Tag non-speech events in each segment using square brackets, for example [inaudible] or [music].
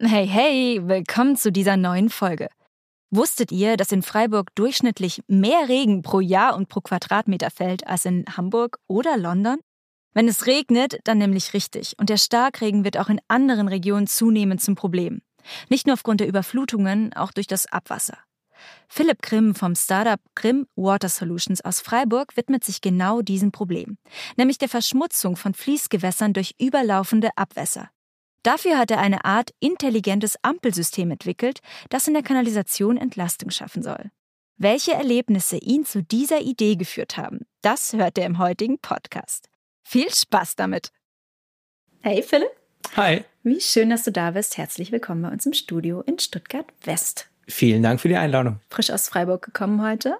Hey, hey, willkommen zu dieser neuen Folge. Wusstet ihr, dass in Freiburg durchschnittlich mehr Regen pro Jahr und pro Quadratmeter fällt als in Hamburg oder London? Wenn es regnet, dann nämlich richtig, und der Starkregen wird auch in anderen Regionen zunehmend zum Problem. Nicht nur aufgrund der Überflutungen, auch durch das Abwasser. Philipp Grimm vom Startup Grimm Water Solutions aus Freiburg widmet sich genau diesem Problem, nämlich der Verschmutzung von Fließgewässern durch überlaufende Abwässer. Dafür hat er eine Art intelligentes Ampelsystem entwickelt, das in der Kanalisation Entlastung schaffen soll. Welche Erlebnisse ihn zu dieser Idee geführt haben, das hört er im heutigen Podcast. Viel Spaß damit! Hey Philipp! Hi. Wie schön, dass du da bist. Herzlich willkommen bei uns im Studio in Stuttgart West. Vielen Dank für die Einladung. Frisch aus Freiburg gekommen heute.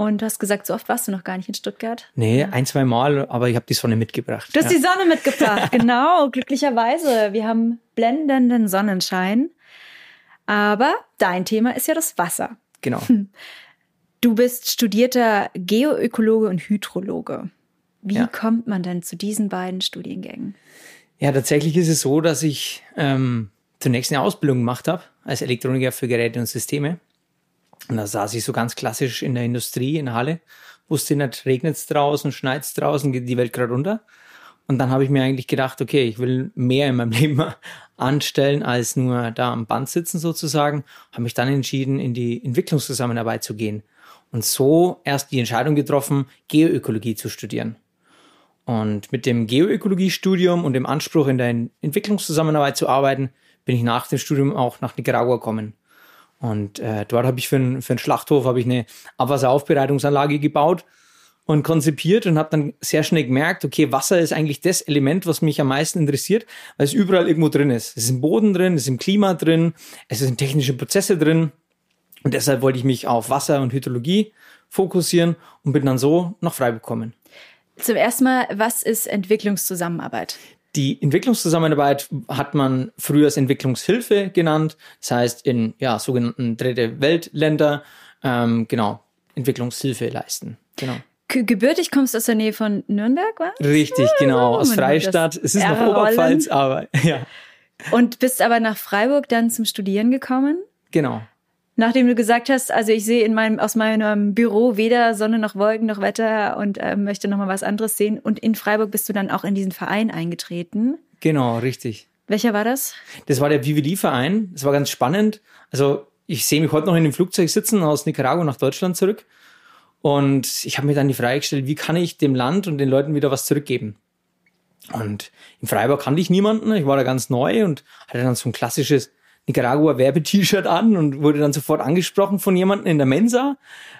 Und du hast gesagt, so oft warst du noch gar nicht in Stuttgart. Nee, ein, zwei Mal, aber ich habe die Sonne mitgebracht. Du hast ja. die Sonne mitgebracht, [laughs] genau, glücklicherweise. Wir haben blendenden Sonnenschein. Aber dein Thema ist ja das Wasser. Genau. Du bist studierter Geoökologe und Hydrologe. Wie ja. kommt man denn zu diesen beiden Studiengängen? Ja, tatsächlich ist es so, dass ich ähm, zunächst eine Ausbildung gemacht habe als Elektroniker für Geräte und Systeme. Und da saß ich so ganz klassisch in der Industrie in Halle, wusste nicht, regnet es draußen, schneit es draußen, geht die Welt gerade runter. Und dann habe ich mir eigentlich gedacht, okay, ich will mehr in meinem [laughs] Leben anstellen, als nur da am Band sitzen sozusagen. Habe mich dann entschieden, in die Entwicklungszusammenarbeit zu gehen. Und so erst die Entscheidung getroffen, Geoökologie zu studieren. Und mit dem Geoökologiestudium und dem Anspruch, in der Entwicklungszusammenarbeit zu arbeiten, bin ich nach dem Studium auch nach Nicaragua gekommen. Und äh, dort habe ich für, ein, für einen Schlachthof habe ich eine Abwasseraufbereitungsanlage gebaut und konzipiert und habe dann sehr schnell gemerkt, okay, Wasser ist eigentlich das Element, was mich am meisten interessiert, weil es überall irgendwo drin ist. Es ist im Boden drin, es ist im Klima drin, es ist in technischen Prozesse drin. Und deshalb wollte ich mich auf Wasser und Hydrologie fokussieren und bin dann so nach Freiburg gekommen. Zum ersten Mal, was ist Entwicklungszusammenarbeit? Die Entwicklungszusammenarbeit hat man früher als Entwicklungshilfe genannt. Das heißt, in ja, sogenannten Dritte Weltländer, ähm, genau, Entwicklungshilfe leisten. Genau. Gebürtig kommst du aus der Nähe von Nürnberg, was? Richtig, genau, aus Freistadt. Es ist noch Oberpfalz, aber [laughs] ja. Und bist aber nach Freiburg dann zum Studieren gekommen? Genau nachdem du gesagt hast, also ich sehe in meinem, aus meinem Büro weder Sonne noch Wolken noch Wetter und äh, möchte noch mal was anderes sehen. Und in Freiburg bist du dann auch in diesen Verein eingetreten. Genau, richtig. Welcher war das? Das war der Vivili-Verein. Das war ganz spannend. Also ich sehe mich heute noch in dem Flugzeug sitzen aus Nicaragua nach Deutschland zurück. Und ich habe mir dann die Frage gestellt, wie kann ich dem Land und den Leuten wieder was zurückgeben? Und in Freiburg kannte ich niemanden. Ich war da ganz neu und hatte dann so ein klassisches Nicaragua Werbe-T-Shirt an und wurde dann sofort angesprochen von jemandem in der Mensa.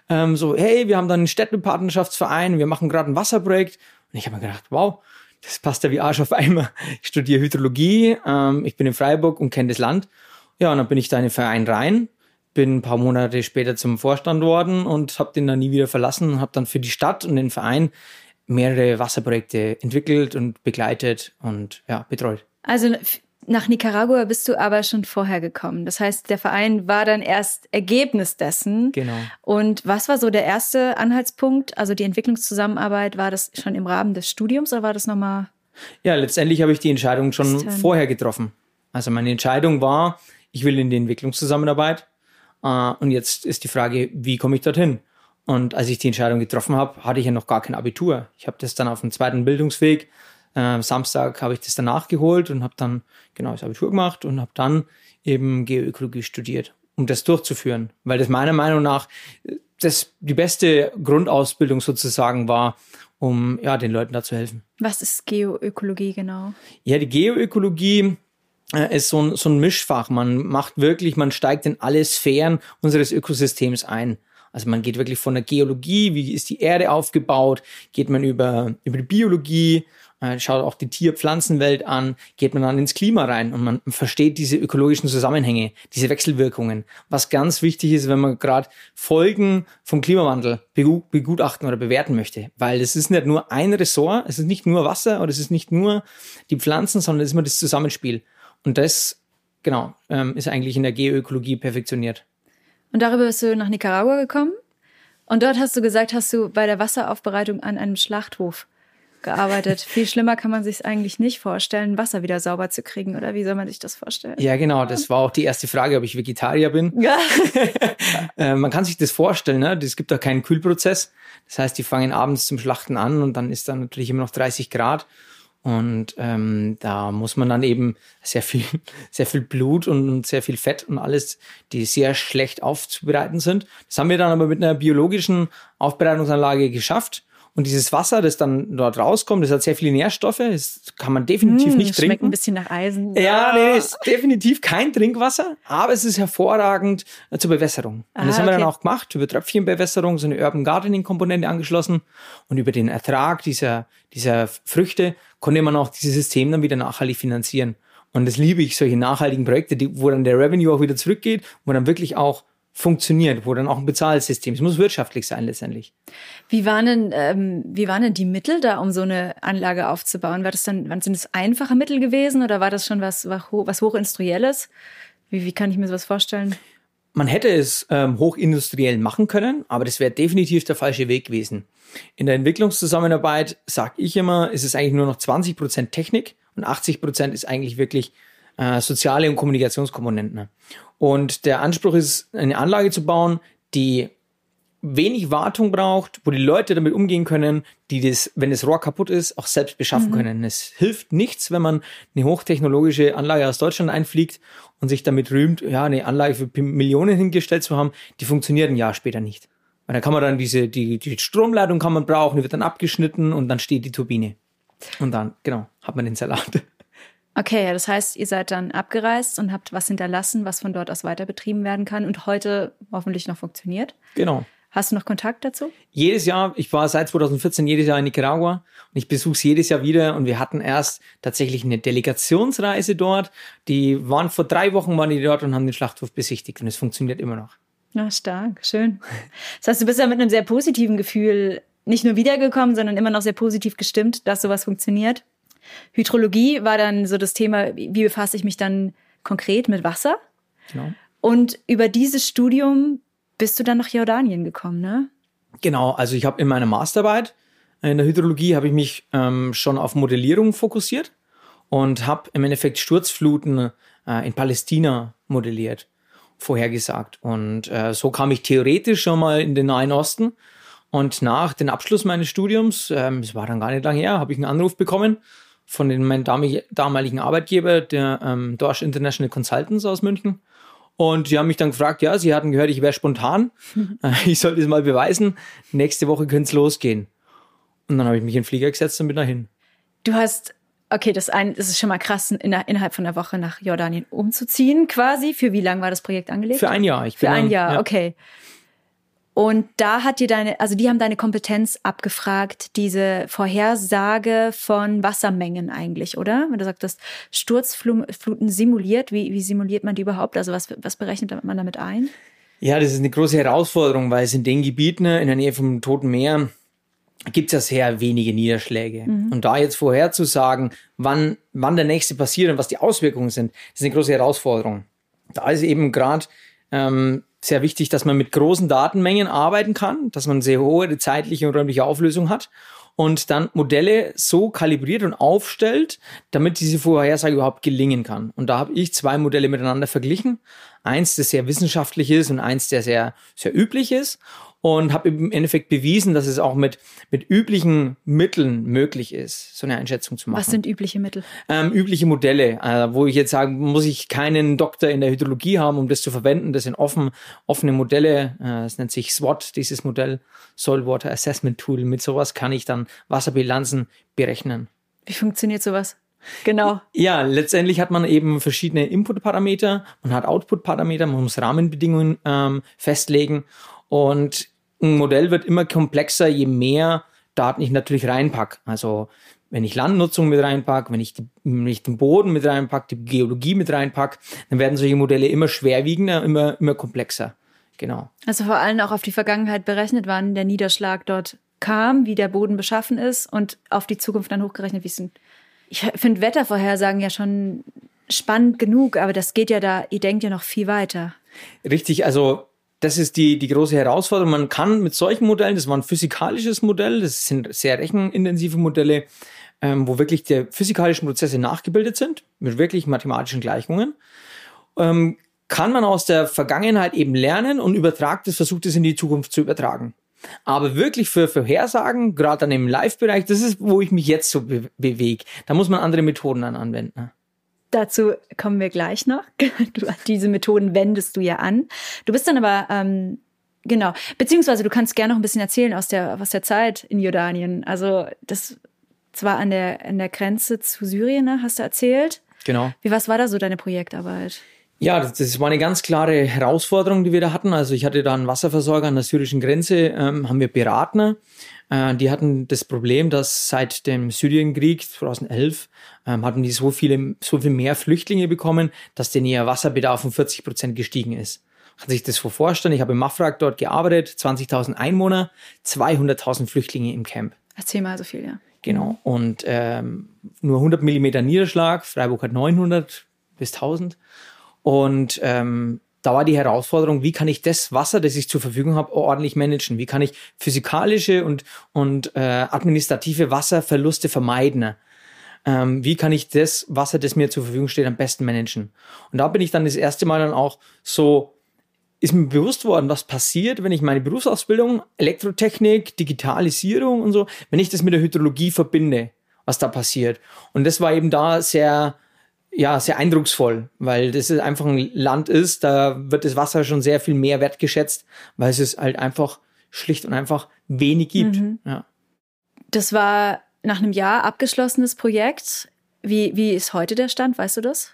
Ähm, so, hey, wir haben dann einen Städtepartnerschaftsverein, wir machen gerade ein Wasserprojekt. Und ich habe mir gedacht, wow, das passt ja wie Arsch auf einmal. Ich studiere Hydrologie, ähm, ich bin in Freiburg und kenne das Land. Ja, und dann bin ich da in den Verein rein, bin ein paar Monate später zum Vorstand worden und habe den dann nie wieder verlassen und habe dann für die Stadt und den Verein mehrere Wasserprojekte entwickelt und begleitet und ja, betreut. Also nach Nicaragua bist du aber schon vorher gekommen. Das heißt, der Verein war dann erst Ergebnis dessen. Genau. Und was war so der erste Anhaltspunkt? Also die Entwicklungszusammenarbeit, war das schon im Rahmen des Studiums oder war das nochmal? Ja, letztendlich habe ich die Entscheidung schon extern. vorher getroffen. Also meine Entscheidung war, ich will in die Entwicklungszusammenarbeit. Äh, und jetzt ist die Frage, wie komme ich dorthin? Und als ich die Entscheidung getroffen habe, hatte ich ja noch gar kein Abitur. Ich habe das dann auf dem zweiten Bildungsweg Äh, Samstag habe ich das dann nachgeholt und habe dann genau das Abitur gemacht und habe dann eben Geoökologie studiert, um das durchzuführen, weil das meiner Meinung nach das die beste Grundausbildung sozusagen war, um ja den Leuten da zu helfen. Was ist Geoökologie genau? Ja, die Geoökologie äh, ist so ein, so ein Mischfach. Man macht wirklich, man steigt in alle Sphären unseres Ökosystems ein. Also man geht wirklich von der Geologie, wie ist die Erde aufgebaut, geht man über, über die Biologie, äh, schaut auch die Tier-Pflanzenwelt an, geht man dann ins Klima rein und man versteht diese ökologischen Zusammenhänge, diese Wechselwirkungen. Was ganz wichtig ist, wenn man gerade Folgen vom Klimawandel begutachten oder bewerten möchte. Weil es ist nicht nur ein Ressort, es ist nicht nur Wasser oder es ist nicht nur die Pflanzen, sondern es ist immer das Zusammenspiel. Und das, genau, ähm, ist eigentlich in der Geoökologie perfektioniert. Und darüber bist du nach Nicaragua gekommen? Und dort hast du gesagt, hast du bei der Wasseraufbereitung an einem Schlachthof gearbeitet. Viel schlimmer kann man sich eigentlich nicht vorstellen, Wasser wieder sauber zu kriegen, oder wie soll man sich das vorstellen? Ja, genau. Das war auch die erste Frage, ob ich Vegetarier bin. [laughs] Ja. [laughs] äh, man kann sich das vorstellen, ne? Es gibt da keinen Kühlprozess. Das heißt, die fangen abends zum Schlachten an und dann ist dann natürlich immer noch 30 Grad. Und ähm, da muss man dann eben sehr viel, [laughs] sehr viel Blut und sehr viel Fett und alles, die sehr schlecht aufzubereiten sind. Das haben wir dann aber mit einer biologischen Aufbereitungsanlage geschafft. Und dieses Wasser, das dann dort rauskommt, das hat sehr viele Nährstoffe. Das kann man definitiv mmh, nicht trinken. Schmeckt ein bisschen nach Eisen. Ja, nee, ist definitiv kein Trinkwasser, aber es ist hervorragend äh, zur Bewässerung. Und das ah, haben wir dann auch gemacht, über Tröpfchenbewässerung, so eine Urban Gardening Komponente angeschlossen. Und über den Ertrag dieser, dieser Früchte konnte man auch dieses System dann wieder nachhaltig finanzieren. Und das liebe ich, solche nachhaltigen Projekte, die, wo dann der Revenue auch wieder zurückgeht, wo dann wirklich auch funktioniert, wo dann auch ein Bezahlsystem, es muss wirtschaftlich sein letztendlich. Wie waren denn, ähm, wie waren denn die Mittel da, um so eine Anlage aufzubauen? War das dann, sind es einfache Mittel gewesen oder war das schon was, was hochindustrielles? Wie, wie kann ich mir sowas vorstellen? Man hätte es ähm, hochindustriell machen können, aber das wäre definitiv der falsche Weg gewesen. In der Entwicklungszusammenarbeit sage ich immer, ist es eigentlich nur noch 20 Prozent Technik und 80 Prozent ist eigentlich wirklich äh, soziale und Kommunikationskomponenten. Und der Anspruch ist, eine Anlage zu bauen, die wenig Wartung braucht, wo die Leute damit umgehen können, die das, wenn das Rohr kaputt ist, auch selbst beschaffen mhm. können. Es hilft nichts, wenn man eine hochtechnologische Anlage aus Deutschland einfliegt und sich damit rühmt, ja, eine Anlage für Millionen hingestellt zu haben, die funktioniert ein Jahr später nicht. Weil da kann man dann diese, die, die Stromleitung kann man brauchen, die wird dann abgeschnitten und dann steht die Turbine. Und dann, genau, hat man den Salat. Okay, das heißt, ihr seid dann abgereist und habt was hinterlassen, was von dort aus weiter betrieben werden kann und heute hoffentlich noch funktioniert. Genau. Hast du noch Kontakt dazu? Jedes Jahr, ich war seit 2014 jedes Jahr in Nicaragua und ich besuche es jedes Jahr wieder und wir hatten erst tatsächlich eine Delegationsreise dort. Die waren vor drei Wochen waren die dort und haben den Schlachthof besichtigt und es funktioniert immer noch. Na, stark, schön. Das heißt, du bist ja mit einem sehr positiven Gefühl nicht nur wiedergekommen, sondern immer noch sehr positiv gestimmt, dass sowas funktioniert. Hydrologie war dann so das Thema, wie befasse ich mich dann konkret mit Wasser? Genau. Und über dieses Studium bist du dann nach Jordanien gekommen, ne? Genau, also ich habe in meiner Masterarbeit in der Hydrologie habe ich mich ähm, schon auf Modellierung fokussiert und habe im Endeffekt Sturzfluten äh, in Palästina modelliert, vorhergesagt. Und äh, so kam ich theoretisch schon mal in den Nahen Osten. Und nach dem Abschluss meines Studiums, ähm, es war dann gar nicht lange her, habe ich einen Anruf bekommen von den, meinem damaligen Arbeitgeber, der ähm, Dorsch International Consultants aus München. Und die haben mich dann gefragt, ja, sie hatten gehört, ich wäre spontan. [laughs] ich sollte es mal beweisen. Nächste Woche könnte es losgehen. Und dann habe ich mich in den Flieger gesetzt und bin dahin. Du hast, okay, das, ein, das ist schon mal krass, in, innerhalb von einer Woche nach Jordanien umzuziehen, quasi. Für wie lange war das Projekt angelegt? Für ein Jahr. Ich Für ein Jahr, ja. okay. Und da hat dir deine, also die haben deine Kompetenz abgefragt, diese Vorhersage von Wassermengen eigentlich, oder? Wenn du sagst, Sturzfluten simuliert, wie, wie simuliert man die überhaupt? Also was, was berechnet man damit ein? Ja, das ist eine große Herausforderung, weil es in den Gebieten in der Nähe vom Toten Meer gibt es ja sehr wenige Niederschläge. Mhm. Und da jetzt vorherzusagen, wann, wann der nächste passiert und was die Auswirkungen sind, ist eine große Herausforderung. Da ist eben gerade ähm, sehr wichtig, dass man mit großen Datenmengen arbeiten kann, dass man sehr hohe zeitliche und räumliche Auflösung hat und dann Modelle so kalibriert und aufstellt, damit diese Vorhersage überhaupt gelingen kann. Und da habe ich zwei Modelle miteinander verglichen. Eins, das sehr wissenschaftlich ist und eins, der sehr, sehr üblich ist. Und habe im Endeffekt bewiesen, dass es auch mit, mit üblichen Mitteln möglich ist, so eine Einschätzung zu machen. Was sind übliche Mittel? Ähm, übliche Modelle, äh, wo ich jetzt sage, muss ich keinen Doktor in der Hydrologie haben, um das zu verwenden. Das sind offen, offene Modelle. Äh, das nennt sich SWOT, dieses Modell, Soil Water Assessment Tool. Mit sowas kann ich dann Wasserbilanzen berechnen. Wie funktioniert sowas? Genau. Ja, letztendlich hat man eben verschiedene Input-Parameter, man hat Output-Parameter, man muss Rahmenbedingungen ähm, festlegen und ein Modell wird immer komplexer, je mehr Daten ich natürlich reinpack. Also wenn ich Landnutzung mit reinpack, wenn ich, die, wenn ich den Boden mit reinpack, die Geologie mit reinpack, dann werden solche Modelle immer schwerwiegender, immer, immer komplexer. Genau. Also vor allem auch auf die Vergangenheit berechnet, wann der Niederschlag dort kam, wie der Boden beschaffen ist und auf die Zukunft dann hochgerechnet, wie es sind. Ich finde Wettervorhersagen ja schon spannend genug, aber das geht ja da, ihr denkt ja noch viel weiter. Richtig, also das ist die, die große Herausforderung. Man kann mit solchen Modellen, das war ein physikalisches Modell, das sind sehr rechenintensive Modelle, ähm, wo wirklich die physikalischen Prozesse nachgebildet sind, mit wirklich mathematischen Gleichungen, ähm, kann man aus der Vergangenheit eben lernen und übertragt es, versucht es in die Zukunft zu übertragen. Aber wirklich für Vorhersagen, gerade dann im Live-Bereich, das ist, wo ich mich jetzt so be bewege. Da muss man andere Methoden dann anwenden. Dazu kommen wir gleich noch. [laughs] Du, diese Methoden wendest du ja an. Du bist dann aber, ähm, genau, beziehungsweise du kannst gerne noch ein bisschen erzählen aus der, aus der Zeit in Jordanien. Also das zwar an der, an der Grenze zu Syrien, ne, hast du erzählt. Genau. Wie, was war da so deine Projektarbeit? Ja, das, das war eine ganz klare Herausforderung, die wir da hatten. Also ich hatte da einen Wasserversorger an der syrischen Grenze, ähm, haben wir beraten. Äh, die hatten das Problem, dass seit dem Syrienkrieg 2011 ähm, hatten die so viele, so viel mehr Flüchtlinge bekommen, dass denn ihr Wasserbedarf um 40 Prozent gestiegen ist. Kann sich das vorstellen? Ich habe im Mafrag dort gearbeitet, 20.000 Einwohner, 200.000 Flüchtlinge im Camp. Erzähl mal so viel, ja. Genau. Und ähm, nur 100 Millimeter Niederschlag. Freiburg hat 900 bis 1000. Und ähm, da war die Herausforderung, wie kann ich das Wasser, das ich zur Verfügung habe, ordentlich managen? Wie kann ich physikalische und, und äh, administrative Wasserverluste vermeiden? Ähm, wie kann ich das Wasser, das mir zur Verfügung steht, am besten managen? Und da bin ich dann das erste Mal dann auch so, ist mir bewusst worden, was passiert, wenn ich meine Berufsausbildung, Elektrotechnik, Digitalisierung und so, wenn ich das mit der Hydrologie verbinde, was da passiert. Und das war eben da sehr, ja, sehr eindrucksvoll, weil das einfach ein Land ist, da wird das Wasser schon sehr viel mehr wertgeschätzt, weil es halt einfach schlicht und einfach wenig gibt. Mhm. Ja. Das war nach einem Jahr abgeschlossenes Projekt. Wie, wie ist heute der Stand? Weißt du das?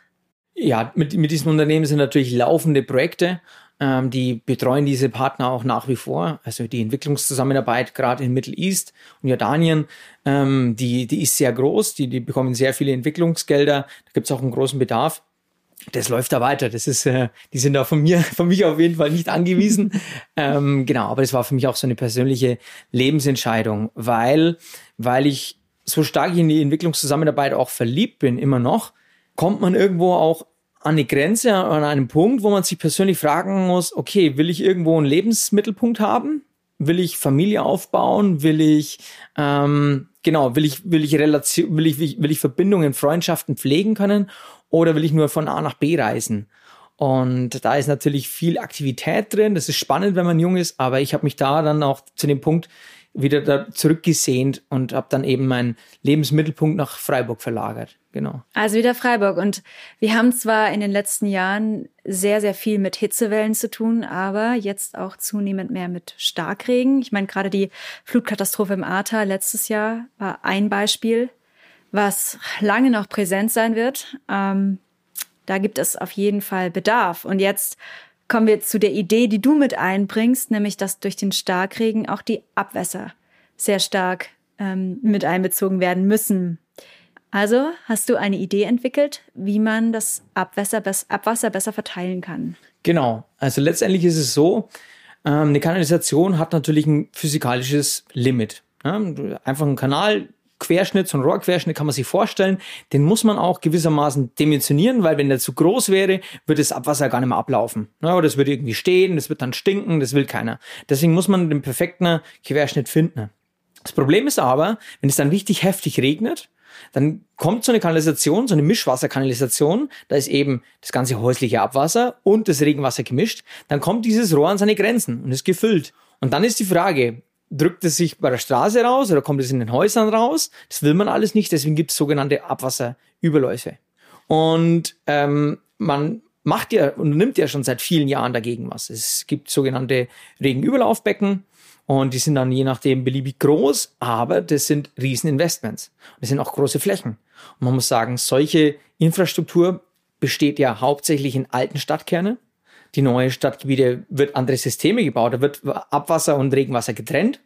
Ja, mit, mit diesem Unternehmen sind natürlich laufende Projekte. Ähm, die betreuen diese Partner auch nach wie vor. Also die Entwicklungszusammenarbeit gerade in Middle East und Jordanien, ähm, die, die ist sehr groß. Die, die bekommen sehr viele Entwicklungsgelder. Da gibt es auch einen großen Bedarf. Das läuft da weiter. Das ist, äh, die sind da von mir, [laughs] von mich auf jeden Fall nicht angewiesen. [laughs] ähm, genau, aber es war für mich auch so eine persönliche Lebensentscheidung, weil, weil ich so stark in die Entwicklungszusammenarbeit auch verliebt bin, immer noch, kommt man irgendwo auch an eine Grenze, an einem Punkt, wo man sich persönlich fragen muss, okay, will ich irgendwo einen Lebensmittelpunkt haben? Will ich Familie aufbauen? Will ich, ähm, genau, will ich, will ich Relation, will ich, will ich Verbindungen, Freundschaften pflegen können? Oder will ich nur von A nach B reisen? Und da ist natürlich viel Aktivität drin. Das ist spannend, wenn man jung ist, aber ich habe mich da dann auch zu dem Punkt wieder da zurückgesehnt und habe dann eben meinen Lebensmittelpunkt nach Freiburg verlagert. Genau. Also wieder Freiburg. Und wir haben zwar in den letzten Jahren sehr, sehr viel mit Hitzewellen zu tun, aber jetzt auch zunehmend mehr mit Starkregen. Ich meine, gerade die Flutkatastrophe im Ahrtal letztes Jahr war ein Beispiel, was lange noch präsent sein wird. Ähm, da gibt es auf jeden Fall Bedarf. Und jetzt kommen wir zu der Idee, die du mit einbringst, nämlich dass durch den Starkregen auch die Abwässer sehr stark ähm, mit einbezogen werden müssen. Also hast du eine Idee entwickelt, wie man das Abwasser, Abwasser besser verteilen kann? Genau. Also letztendlich ist es so, ähm, eine Kanalisation hat natürlich ein physikalisches Limit. Einfach ein Kanal Querschnitt, so ein Rohrquerschnitt kann man sich vorstellen, den muss man auch gewissermaßen dimensionieren, weil wenn der zu groß wäre, würde das Abwasser gar nicht mehr ablaufen. Ja, es würde irgendwie stehen, das wird dann stinken, das will keiner. Deswegen muss man den perfekten Querschnitt finden. Das Problem ist aber, wenn es dann richtig heftig regnet, dann kommt so eine Kanalisation, so eine Mischwasserkanalisation, da ist eben das ganze häusliche Abwasser und das Regenwasser gemischt, dann kommt dieses Rohr an seine Grenzen und ist gefüllt. Und dann ist die Frage, drückt es sich bei der Straße raus oder kommt es in den Häusern raus? Das will man alles nicht, deswegen gibt es sogenannte Abwasserüberläufe. Und ähm, man macht ja und nimmt ja schon seit vielen Jahren dagegen was. Es gibt sogenannte Regenüberlaufbecken und die sind dann je nachdem beliebig groß, aber das sind Rieseninvestments. Das sind auch große Flächen. Und man muss sagen, solche Infrastruktur besteht ja hauptsächlich in alten Stadtkernen die neue Stadtgebiete wird andere Systeme gebaut, da wird Abwasser und Regenwasser getrennt.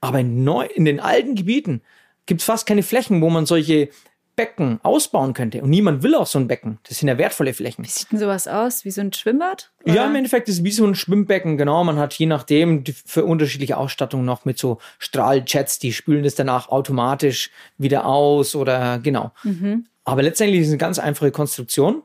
Aber in, neu, in den alten Gebieten gibt es fast keine Flächen, wo man solche Becken ausbauen könnte. Und niemand will auch so ein Becken. Das sind ja wertvolle Flächen. Wie sieht denn sowas aus? Wie so ein Schwimmbad? Oder? Ja, im Endeffekt ist es wie so ein Schwimmbecken. Genau, man hat je nachdem für unterschiedliche Ausstattungen noch mit so Strahljets, die spülen das danach automatisch wieder aus oder genau. Mhm. Aber letztendlich ist es eine ganz einfache Konstruktion.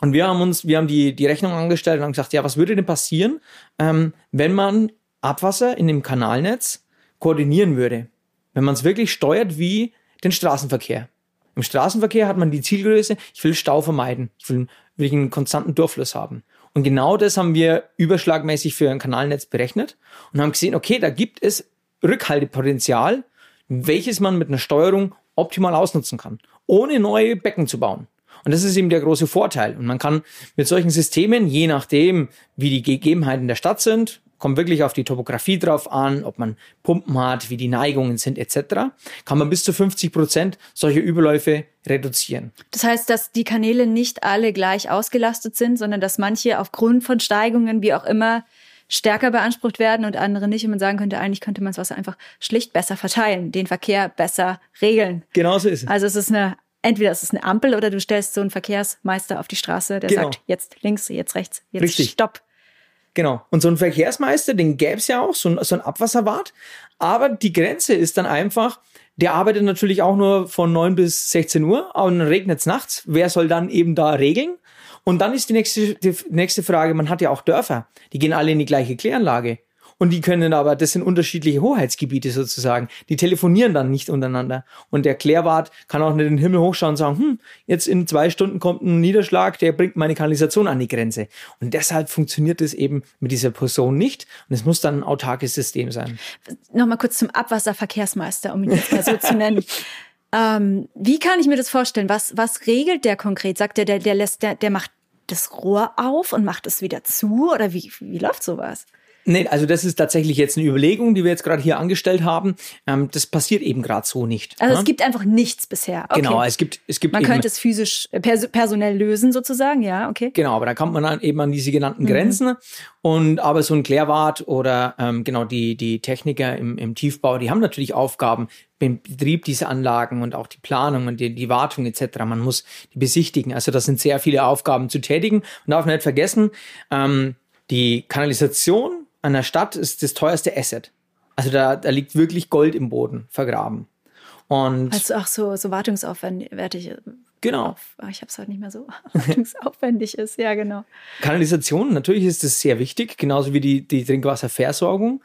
Und wir haben uns, wir haben die, die Rechnung angestellt und haben gesagt, ja, was würde denn passieren, ähm, wenn man Abwasser in dem Kanalnetz koordinieren würde? Wenn man es wirklich steuert wie den Straßenverkehr. Im Straßenverkehr hat man die Zielgröße, ich will Stau vermeiden, ich will, will einen konstanten Durchfluss haben. Und genau das haben wir überschlagmäßig für ein Kanalnetz berechnet und haben gesehen, okay, da gibt es Rückhaltepotenzial, welches man mit einer Steuerung optimal ausnutzen kann, ohne neue Becken zu bauen. Und das ist eben der große Vorteil. Und man kann mit solchen Systemen, je nachdem, wie die Gegebenheiten der Stadt sind, kommt wirklich auf die Topografie drauf an, ob man Pumpen hat, wie die Neigungen sind etc., kann man bis zu 50 Prozent solche Überläufe reduzieren. Das heißt, dass die Kanäle nicht alle gleich ausgelastet sind, sondern dass manche aufgrund von Steigungen, wie auch immer, stärker beansprucht werden und andere nicht. Und man sagen könnte, eigentlich könnte man das Wasser einfach schlicht besser verteilen, den Verkehr besser regeln. Genauso ist es. Also es ist eine entweder ist es eine Ampel oder du stellst so einen Verkehrsmeister auf die Straße, der genau. sagt, jetzt links, jetzt rechts, jetzt Richtig. stopp. Genau. Und so ein Verkehrsmeister, den gäbe es ja auch, so ein, so ein Abwasserwart. Aber die Grenze ist dann einfach, der arbeitet natürlich auch nur von 9 bis 16 Uhr, aber dann regnet es nachts. Wer soll dann eben da regeln? Und dann ist die nächste, die nächste Frage, man hat ja auch Dörfer, die gehen alle in die gleiche Kläranlage. Und die können aber, das sind unterschiedliche Hoheitsgebiete sozusagen. Die telefonieren dann nicht untereinander. Und der Klärwart kann auch nicht in den Himmel hochschauen und sagen, hm, jetzt in zwei Stunden kommt ein Niederschlag, der bringt meine Kanalisation an die Grenze. Und deshalb funktioniert es eben mit dieser Person nicht. Und es muss dann ein autarkes System sein. Nochmal kurz zum Abwasserverkehrsmeister, um ihn jetzt mal so zu nennen. [laughs] Ähm, wie kann ich mir das vorstellen? Was, was regelt der konkret? Sagt der, der, der lässt, der, der macht das Rohr auf und macht es wieder zu? Oder wie, wie läuft sowas? Nee, also das ist tatsächlich jetzt eine Überlegung, die wir jetzt gerade hier angestellt haben. Ähm, das passiert eben gerade so nicht. Also ne? es gibt einfach nichts bisher. Okay. Genau, es gibt es gibt Man könnte es physisch äh, pers personell lösen sozusagen, ja, okay. Genau, aber da kommt man dann eben an diese genannten mhm. Grenzen und aber so ein Klärwart oder ähm, genau die die Techniker im, im Tiefbau, die haben natürlich Aufgaben beim Betrieb dieser Anlagen und auch die Planung und die, die Wartung etc. Man muss die besichtigen. Also das sind sehr viele Aufgaben zu tätigen. Man darf nicht vergessen, ähm, die Kanalisation an der Stadt ist das teuerste Asset. Also da, da liegt wirklich Gold im Boden vergraben. Und also auch so, so wartungsaufwendig. Genau. Auf, ah, ich habe es halt nicht mehr so [laughs] wartungsaufwendig ist, ja, genau. Kanalisation, natürlich ist das sehr wichtig, genauso wie die, die Trinkwasserversorgung.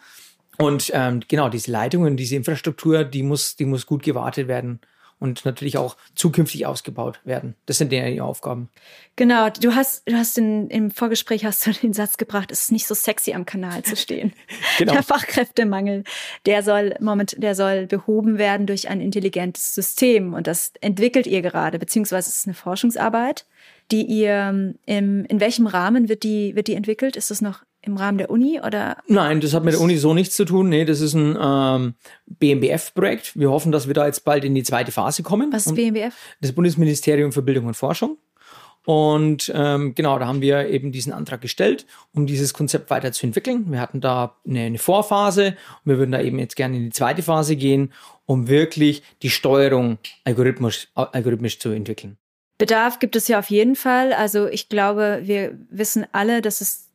Und ähm, genau, diese Leitungen, diese Infrastruktur, die muss, die muss gut gewartet werden und natürlich auch zukünftig ausgebaut werden. Das sind die Aufgaben. Genau, du hast, du hast in, im Vorgespräch hast du [laughs] den Satz gebracht, es ist nicht so sexy am Kanal zu stehen. [laughs] genau. Der Fachkräftemangel, der soll moment, der soll behoben werden durch ein intelligentes System und das entwickelt ihr gerade, beziehungsweise es ist eine Forschungsarbeit, die ihr im, in welchem Rahmen wird die, wird die entwickelt? Ist das noch im Rahmen der Uni oder? Nein, das hat mit der Uni so nichts zu tun. Nee, das ist ein ähm, BMBF-Projekt. Wir hoffen, dass wir da jetzt bald in die zweite Phase kommen. Was ist BMBF? Das Bundesministerium für Bildung und Forschung. Und ähm, genau, da haben wir eben diesen Antrag gestellt, um dieses Konzept weiterzuentwickeln. Wir hatten da eine, eine Vorphase und wir würden da eben jetzt gerne in die zweite Phase gehen, um wirklich die Steuerung algorithmisch, algorithmisch zu entwickeln. Bedarf gibt es ja auf jeden Fall. Also ich glaube, wir wissen alle, dass es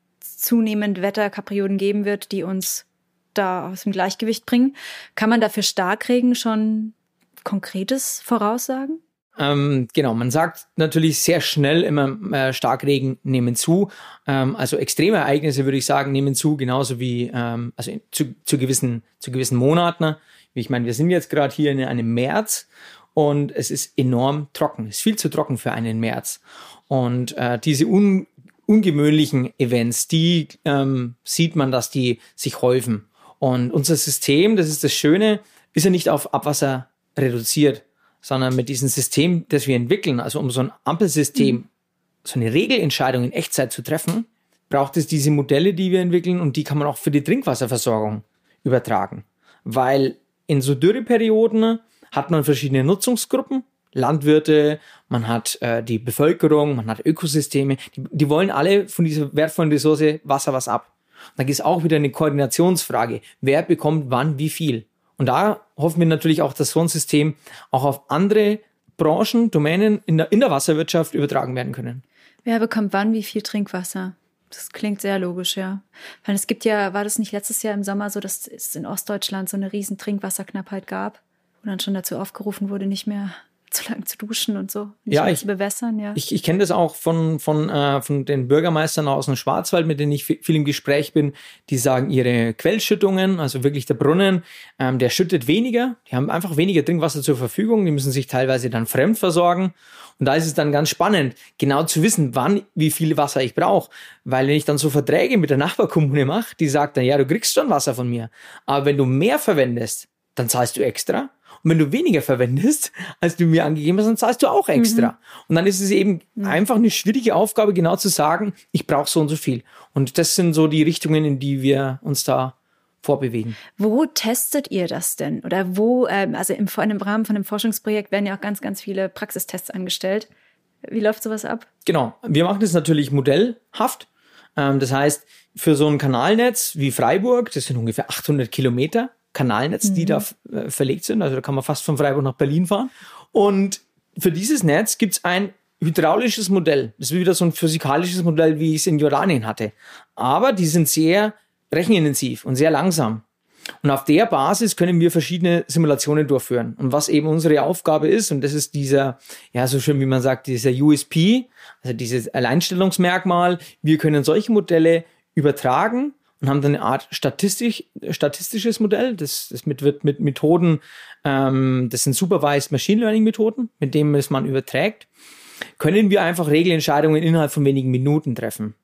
zunehmend Wetterkapriolen geben wird, die uns da aus dem Gleichgewicht bringen. Kann man dafür Starkregen schon Konkretes voraussagen? Ähm, genau, man sagt natürlich sehr schnell immer, äh, Starkregen nehmen zu. Ähm, also extreme Ereignisse würde ich sagen, nehmen zu, genauso wie ähm, also zu, zu, gewissen, zu gewissen Monaten. Ich meine, wir sind jetzt gerade hier in einem März und es ist enorm trocken. Es ist viel zu trocken für einen März. Und äh, diese un ungewöhnlichen Events, die ähm, sieht man, dass die sich häufen. Und unser System, das ist das Schöne, ist ja nicht auf Abwasser reduziert, sondern mit diesem System, das wir entwickeln, also um so ein Ampelsystem, mhm. so eine Regelentscheidung in Echtzeit zu treffen, braucht es diese Modelle, die wir entwickeln und die kann man auch für die Trinkwasserversorgung übertragen. Weil in so Dürreperioden hat man verschiedene Nutzungsgruppen, Landwirte, man hat äh, die Bevölkerung, man hat Ökosysteme, die, die wollen alle von dieser wertvollen Ressource Wasser was ab. Da gibt es auch wieder eine Koordinationsfrage. Wer bekommt wann wie viel? Und da hoffen wir natürlich auch, dass so ein System auch auf andere Branchen, Domänen in der, in der Wasserwirtschaft übertragen werden können. Wer bekommt wann wie viel Trinkwasser? Das klingt sehr logisch, ja. Weil es gibt ja, war das nicht letztes Jahr im Sommer so, dass es in Ostdeutschland so eine riesen Trinkwasserknappheit gab und dann schon dazu aufgerufen wurde, nicht mehr zu lang zu duschen und so, nicht ja, ich, zu bewässern, ja. Ich, ich kenne das auch von, von, äh, von den Bürgermeistern aus dem Schwarzwald, mit denen ich viel im Gespräch bin, die sagen, ihre Quellschüttungen, also wirklich der Brunnen, ähm, der schüttet weniger, die haben einfach weniger Trinkwasser zur Verfügung, die müssen sich teilweise dann fremd versorgen. Und da ist es dann ganz spannend, genau zu wissen, wann, wie viel Wasser ich brauche. Weil wenn ich dann so Verträge mit der Nachbarkommune mache, die sagt dann, ja, du kriegst schon Wasser von mir. Aber wenn du mehr verwendest, dann zahlst du extra. Und wenn du weniger verwendest, als du mir angegeben hast, dann zahlst du auch extra. Mhm. Und dann ist es eben mhm. einfach eine schwierige Aufgabe, genau zu sagen, ich brauche so und so viel. Und das sind so die Richtungen, in die wir uns da vorbewegen. Wo testet ihr das denn? Oder wo, ähm, also im, im Rahmen von einem Forschungsprojekt werden ja auch ganz, ganz viele Praxistests angestellt. Wie läuft sowas ab? Genau. Wir machen das natürlich modellhaft. Ähm, das heißt, für so ein Kanalnetz wie Freiburg, das sind ungefähr 800 Kilometer, Kanalnetz, mhm. die da äh, verlegt sind. Also da kann man fast von Freiburg nach Berlin fahren. Und für dieses Netz gibt es ein hydraulisches Modell. Das ist wieder so ein physikalisches Modell, wie ich es in Jordanien hatte. Aber die sind sehr rechenintensiv und sehr langsam. Und auf der Basis können wir verschiedene Simulationen durchführen. Und was eben unsere Aufgabe ist, und das ist dieser, ja, so schön wie man sagt, dieser USP, also dieses Alleinstellungsmerkmal, wir können solche Modelle übertragen und haben dann eine Art statistisch, statistisches Modell. Das, das mit, wird mit Methoden, ähm, das sind Supervised Machine Learning Methoden, mit denen es man überträgt, können wir einfach Regelentscheidungen innerhalb von wenigen Minuten treffen.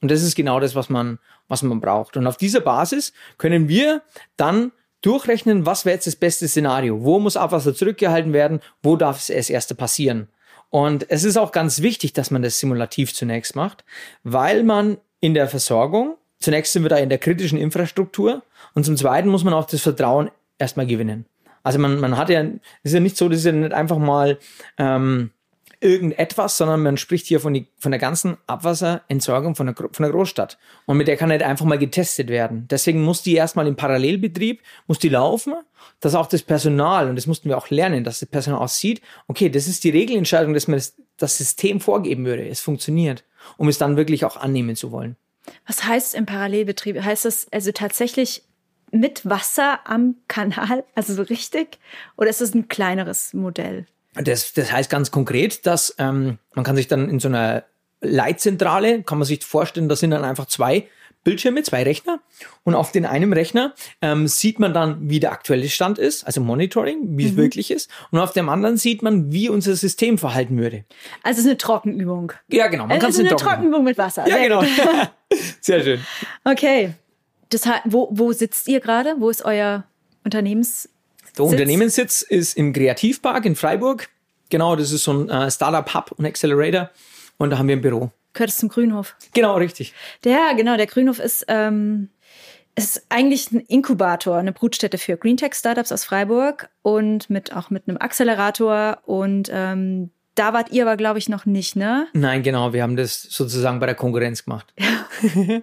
Und das ist genau das, was man, was man braucht. Und auf dieser Basis können wir dann durchrechnen, was wäre jetzt das beste Szenario? Wo muss Abwasser zurückgehalten werden? Wo darf es erst erste passieren? Und es ist auch ganz wichtig, dass man das simulativ zunächst macht, weil man in der Versorgung Zunächst sind wir da in der kritischen Infrastruktur und zum Zweiten muss man auch das Vertrauen erstmal gewinnen. Also man, man hat ja, es ist ja nicht so, das ist ja nicht einfach mal ähm, irgendetwas, sondern man spricht hier von, die, von der ganzen Abwasserentsorgung von der, von der Großstadt. Und mit der kann nicht einfach mal getestet werden. Deswegen muss die erstmal im Parallelbetrieb, muss die laufen, dass auch das Personal, und das mussten wir auch lernen, dass das Personal auch sieht, okay, das ist die Regelentscheidung, dass man das, das System vorgeben würde. Es funktioniert, um es dann wirklich auch annehmen zu wollen. Was heißt im Parallelbetrieb? Heißt das also tatsächlich mit Wasser am Kanal, also so richtig? Oder ist das ein kleineres Modell? Das, das heißt ganz konkret, dass ähm, man kann sich dann in so einer Leitzentrale, kann man sich vorstellen, da sind dann einfach zwei Bildschirme, zwei Rechner. Und auf den einen Rechner ähm, sieht man dann, wie der aktuelle Stand ist, also Monitoring, wie mhm. es wirklich ist. Und auf dem anderen sieht man, wie unser System verhalten würde. Also es ist eine Trockenübung. Ja, genau. Man es ist eine Trockenübung mit Wasser. Ja, genau. [laughs] Sehr schön. Okay. Das wo, wo sitzt ihr gerade? Wo ist euer Unternehmens? Der Unternehmenssitz ist im Kreativpark in Freiburg. Genau, das ist so ein äh, Startup-Hub und Accelerator. Und da haben wir ein Büro gehört es zum Grünhof. Genau, richtig. Der, genau, der Grünhof ist, ähm, ist eigentlich ein Inkubator, eine Brutstätte für Greentech-Startups aus Freiburg und mit auch mit einem Accelerator und ähm, da wart ihr aber, glaube ich, noch nicht, ne? Nein, genau. Wir haben das sozusagen bei der Konkurrenz gemacht. [laughs]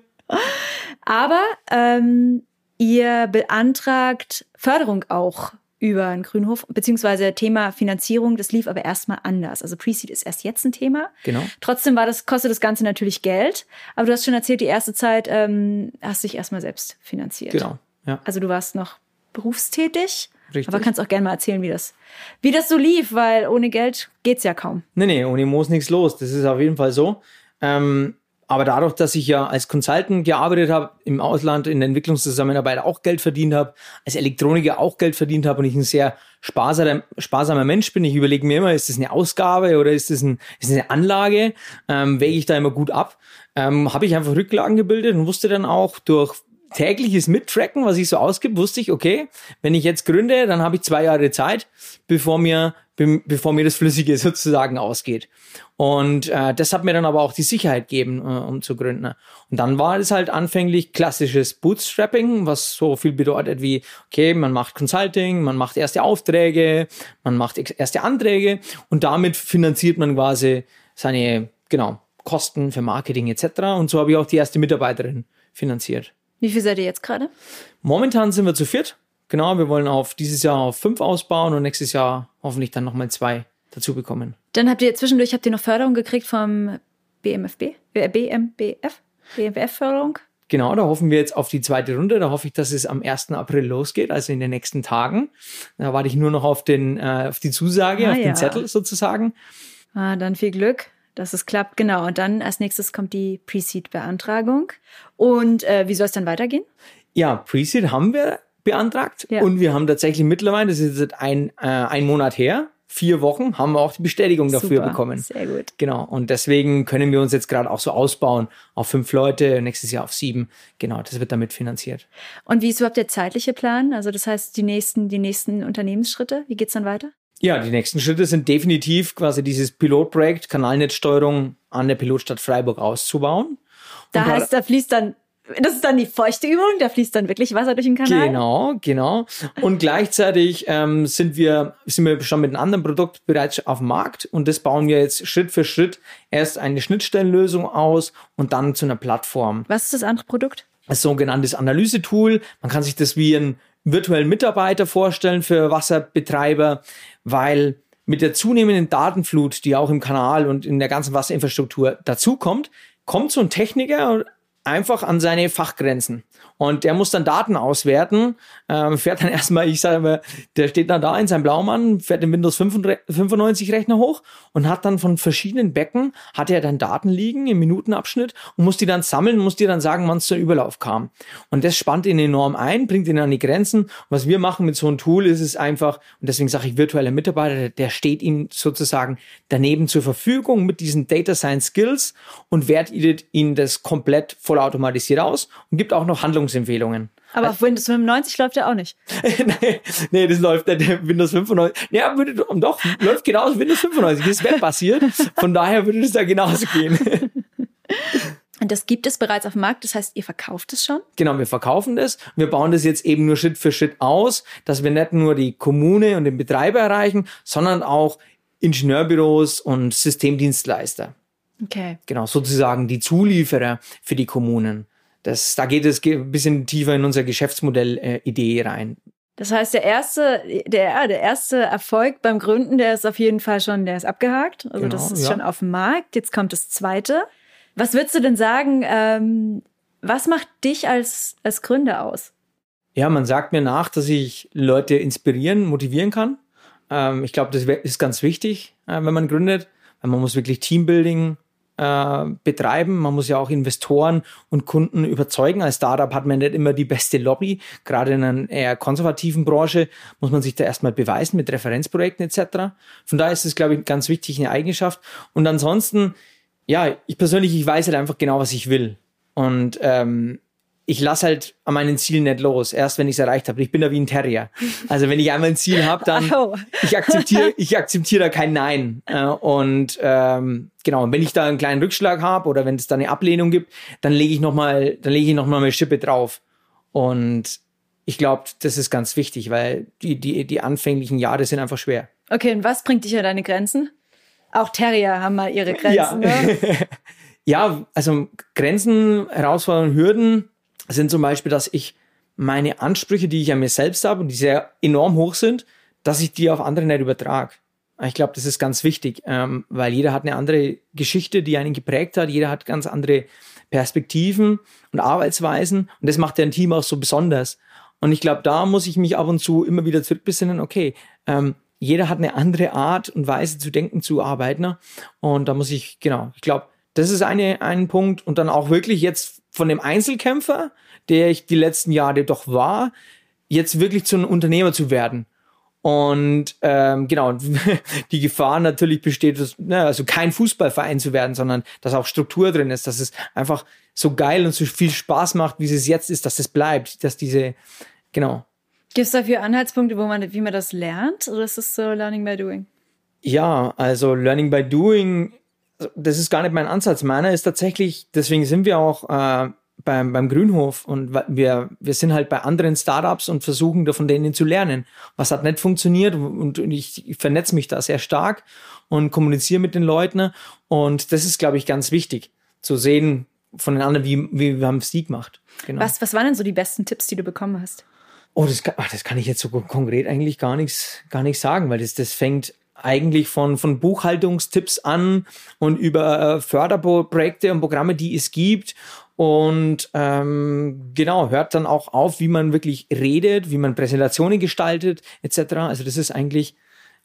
aber ähm, ihr beantragt Förderung auch über einen Grünhof, beziehungsweise Thema Finanzierung, das lief aber erstmal anders. Also Pre-Seed ist erst jetzt ein Thema. Genau. Trotzdem war das, kostet das Ganze natürlich Geld. Aber du hast schon erzählt, die erste Zeit ähm, hast dich erstmal selbst finanziert. Genau. Ja. Also du warst noch berufstätig. Richtig. Aber kannst auch gerne mal erzählen, wie das, wie das so lief, weil ohne Geld geht's ja kaum. Nee, nee, ohne Moos nichts los. Das ist auf jeden Fall so. Ähm, aber dadurch, dass ich ja als Consultant gearbeitet habe, im Ausland in der Entwicklungszusammenarbeit auch Geld verdient habe, als Elektroniker auch Geld verdient habe und ich ein sehr sparsamer, sparsamer Mensch bin, ich überlege mir immer, ist das eine Ausgabe oder ist das, ein, ist das eine Anlage, ähm, wäge ich da immer gut ab, ähm, habe ich einfach Rücklagen gebildet und wusste dann auch durch tägliches Mittracken, was ich so ausgib, wusste ich, okay, wenn ich jetzt gründe, dann habe ich zwei Jahre Zeit, bevor mir, be bevor mir das Flüssige [laughs] sozusagen ausgeht. Und äh, das hat mir dann aber auch die Sicherheit gegeben, äh, um zu gründen. Und dann war es halt anfänglich klassisches Bootstrapping, was so viel bedeutet wie, okay, man macht Consulting, man macht erste Aufträge, man macht erste Anträge und damit finanziert man quasi seine, genau, Kosten für Marketing etc. Und so habe ich auch die erste Mitarbeiterin finanziert. Wie viel seid ihr jetzt gerade? Momentan sind wir zu viert. Genau, wir wollen auf dieses Jahr auf fünf ausbauen und nächstes Jahr hoffentlich dann nochmal zwei dazu bekommen. Dann habt ihr zwischendurch habt ihr noch Förderung gekriegt vom BMFB, äh, BMBF, BMBF-Förderung. Genau, da hoffen wir jetzt auf die zweite Runde. Da hoffe ich, dass es am 1. April losgeht, also in den nächsten Tagen. Da warte ich nur noch auf, den, äh, auf die Zusage, ah, auf ja. den Zettel sozusagen. Ah, dann viel Glück dass es klappt. Genau. Und dann als nächstes kommt die Pre-Seed-Beantragung. Und äh, wie soll es dann weitergehen? Ja, Pre-Seed haben wir beantragt ja. und wir haben tatsächlich mittlerweile, das ist jetzt ein, äh, ein Monat her, vier Wochen, haben wir auch die Bestätigung dafür Super, bekommen. Sehr gut. Genau. Und deswegen können wir uns jetzt gerade auch so ausbauen auf fünf Leute, nächstes Jahr auf sieben. Genau, das wird damit finanziert. Und wie ist überhaupt der zeitliche Plan? Also das heißt, die nächsten, die nächsten Unternehmensschritte, wie geht's dann weiter? Ja, die nächsten Schritte sind definitiv quasi dieses Pilotprojekt Kanalnetzsteuerung an der Pilotstadt Freiburg auszubauen. Da heißt, da fließt dann das ist dann die feuchte Übung, da fließt dann wirklich Wasser durch den Kanal. Genau, genau. Und gleichzeitig ähm, sind wir sind wir schon mit einem anderen Produkt bereits auf dem Markt und das bauen wir jetzt Schritt für Schritt erst eine Schnittstellenlösung aus und dann zu einer Plattform. Was ist das andere Produkt? Ein sogenanntes Analysetool. Man kann sich das wie ein virtuellen Mitarbeiter vorstellen für Wasserbetreiber, weil mit der zunehmenden Datenflut, die auch im Kanal und in der ganzen Wasserinfrastruktur dazukommt, kommt so ein Techniker einfach an seine Fachgrenzen. Und der muss dann Daten auswerten, ähm, fährt dann [laughs] erstmal, ich sage mal, der steht dann da in seinem Blaumann, fährt den Windows 95 Rechner hoch und hat dann von verschiedenen Becken, hat er dann Daten liegen im Minutenabschnitt und muss die dann sammeln, muss dir dann sagen, wann es zum Überlauf kam. Und das spannt ihn enorm ein, bringt ihn an die Grenzen. was wir machen mit so einem Tool ist es einfach, und deswegen sage ich virtueller Mitarbeiter, der steht ihm sozusagen daneben zur Verfügung mit diesen Data Science Skills und wertet ihn das komplett vollautomatisiert aus und gibt auch noch Handlungsempfehlungen. Aber auf Windows 95 läuft der auch nicht. [laughs] nee, nee, das läuft der Windows 95. Ja, würde doch, läuft genauso Windows 95. Das ist webbasiert. Von daher würde das da genauso gehen. [laughs] Und das gibt es bereits auf dem Markt, das heißt, ihr verkauft es schon? Genau, wir verkaufen das. Wir bauen das jetzt eben nur Schritt für Schritt aus, dass wir nicht nur die Kommune und den Betreiber erreichen, sondern auch Ingenieurbüros und Systemdienstleister. Okay. Genau, sozusagen die Zulieferer für die Kommunen. Das, da geht es ein bisschen tiefer in unser Geschäftsmodell-Idee äh, rein. Das heißt, der erste, der, der erste Erfolg beim Gründen, der ist auf jeden Fall schon, der ist abgehakt. Also genau, das ist ja. schon auf dem Markt. Jetzt kommt das zweite. Was würdest du denn sagen, ähm, was macht dich als, als Gründer aus? Ja, man sagt mir nach, dass ich Leute inspirieren, motivieren kann. Ähm, ich glaube, das ist ganz wichtig, äh, wenn man gründet. Man muss wirklich Teambuilding äh, betreiben. Man muss ja auch Investoren und Kunden überzeugen. Als Startup hat man nicht immer die beste Lobby. Gerade in einer eher konservativen Branche muss man sich da erstmal beweisen mit Referenzprojekten etc. Von daher ist es, glaube ich, ganz wichtig eine Eigenschaft. Und ansonsten, ja, ich persönlich, ich weiß halt einfach genau, was ich will. Und ähm, ich lasse halt an meinen Zielen nicht los, erst wenn ich es erreicht habe. Ich bin da wie ein Terrier. Also wenn ich einmal ein Ziel habe, dann [laughs] oh. ich akzeptiere ich akzeptiere da kein Nein. Äh, und ähm, genau, wenn ich da einen kleinen Rückschlag habe oder wenn es da eine Ablehnung gibt, dann lege ich noch mal, dann lege ich noch mal eine Schippe drauf. Und ich glaube, das ist ganz wichtig, weil die die die anfänglichen Jahre sind einfach schwer. Okay, und was bringt dich an deine Grenzen? Auch Terrier haben mal ihre Grenzen. Ja, ne? [laughs] ja also Grenzen, Herausforderungen, Hürden sind zum Beispiel, dass ich meine Ansprüche, die ich an mir selbst habe und die sehr enorm hoch sind, dass ich die auf andere nicht übertrage. Ich glaube, das ist ganz wichtig, ähm, weil jeder hat eine andere Geschichte, die einen geprägt hat. Jeder hat ganz andere Perspektiven und Arbeitsweisen. Und das macht ja ein Team auch so besonders. Und ich glaube, da muss ich mich ab und zu immer wieder zurückbesinnen, okay, ähm, jeder hat eine andere Art und Weise zu denken, zu arbeiten. Und da muss ich, genau, ich glaube, das ist eine, ein Punkt. Und dann auch wirklich jetzt von dem Einzelkämpfer, der ich die letzten Jahre doch war, jetzt wirklich zu einem Unternehmer zu werden. Und ähm, genau, [laughs] die Gefahr natürlich besteht, dass, ne, also kein Fußballverein zu werden, sondern dass auch Struktur drin ist, dass es einfach so geil und so viel Spaß macht, wie es jetzt ist, dass es bleibt, dass diese, genau. Gibt es dafür Anhaltspunkte, wo man, wie man das lernt? Oder ist es so Learning by Doing? Ja, also Learning by Doing, das ist gar nicht mein Ansatz. Meiner ist tatsächlich, deswegen sind wir auch äh, beim, beim Grünhof und wir, wir sind halt bei anderen Startups und versuchen da von denen zu lernen. Was hat nicht funktioniert und ich, ich vernetze mich da sehr stark und kommuniziere mit den Leuten und das ist, glaube ich, ganz wichtig zu sehen von den anderen, wie, wie wir haben es die gemacht. Genau. Was, was waren denn so die besten Tipps, die du bekommen hast? Oh, das, ach, das kann ich jetzt so konkret eigentlich gar nichts, gar nichts sagen, weil das, das fängt eigentlich von, von Buchhaltungstipps an und über äh, Förderprojekte und Programme, die es gibt. Und ähm, genau, hört dann auch auf, wie man wirklich redet, wie man Präsentationen gestaltet, etc. Also das ist eigentlich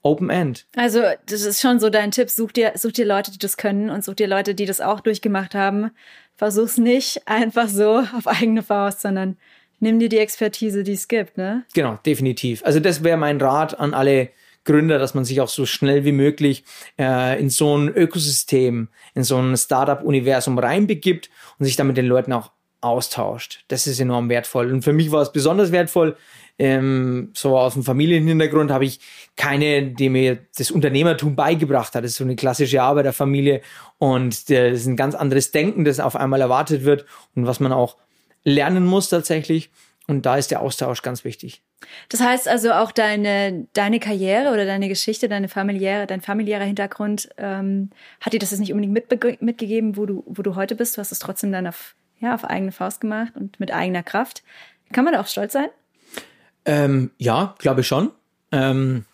Open End. Also das ist schon so dein Tipp. Such dir, such dir Leute, die das können und such dir Leute, die das auch durchgemacht haben. Versuch's nicht [laughs] einfach so auf eigene Faust, sondern nimm dir die Expertise, die es gibt, ne? Genau, definitiv. Also das wäre mein Rat an alle Gründer, dass man sich auch so schnell wie möglich äh, in so ein Ökosystem, in so ein Startup-Universum reinbegibt und sich dann mit den Leuten auch austauscht. Das ist enorm wertvoll. Und für mich war es besonders wertvoll. Ähm, so aus dem Familienhintergrund habe ich keine, die mir das Unternehmertum beigebracht hat. Das ist so eine klassische Arbeiterfamilie und das ist ein ganz anderes Denken, das auf einmal erwartet wird und was man auch lernen muss tatsächlich. Und da ist der Austausch ganz wichtig. Das heißt also auch deine, deine Karriere oder deine Geschichte, deine familiäre, dein familiärer Hintergrund, ähm, hat dir das jetzt nicht unbedingt mitgegeben, wo du, wo du heute bist? Du hast es trotzdem dann auf, ja, auf eigene Faust gemacht und mit eigener Kraft. Kann man da auch stolz sein? Ähm, ja, glaube ich schon. Ähm,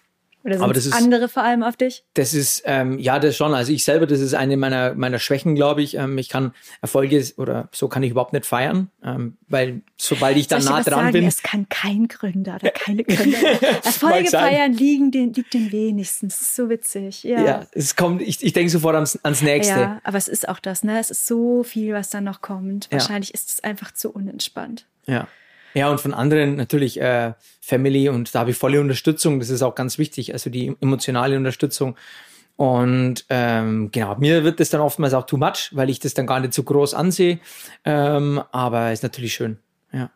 oder sind das andere vor allem auf dich? Das ist, ähm, ja, das schon. Also ich selber, das ist eine meiner, meiner Schwächen, glaube ich. Ähm, ich kann Erfolge oder so kann ich überhaupt nicht feiern, ähm, weil sobald ich dann nah dran sagen? bin. Es kann kein Gründer oder keine [laughs] Gründer. Erfolge feiern liegen den, liegt den wenigsten. Das ist so witzig. Ja, ja es kommt, ich, ich denke sofort ans, ans Nächste. Ja, aber es ist auch das, ne? Es ist so viel, was dann noch kommt. Wahrscheinlich ja. ist es einfach zu unentspannt. Ja. Ja, und von anderen natürlich äh, Family und da habe ich volle Unterstützung. Das ist auch ganz wichtig, also die emotionale Unterstützung. Und ähm, genau, mir wird das dann oftmals auch too much, weil ich das dann gar nicht so groß ansehe. Ähm, aber ist natürlich schön. Ja.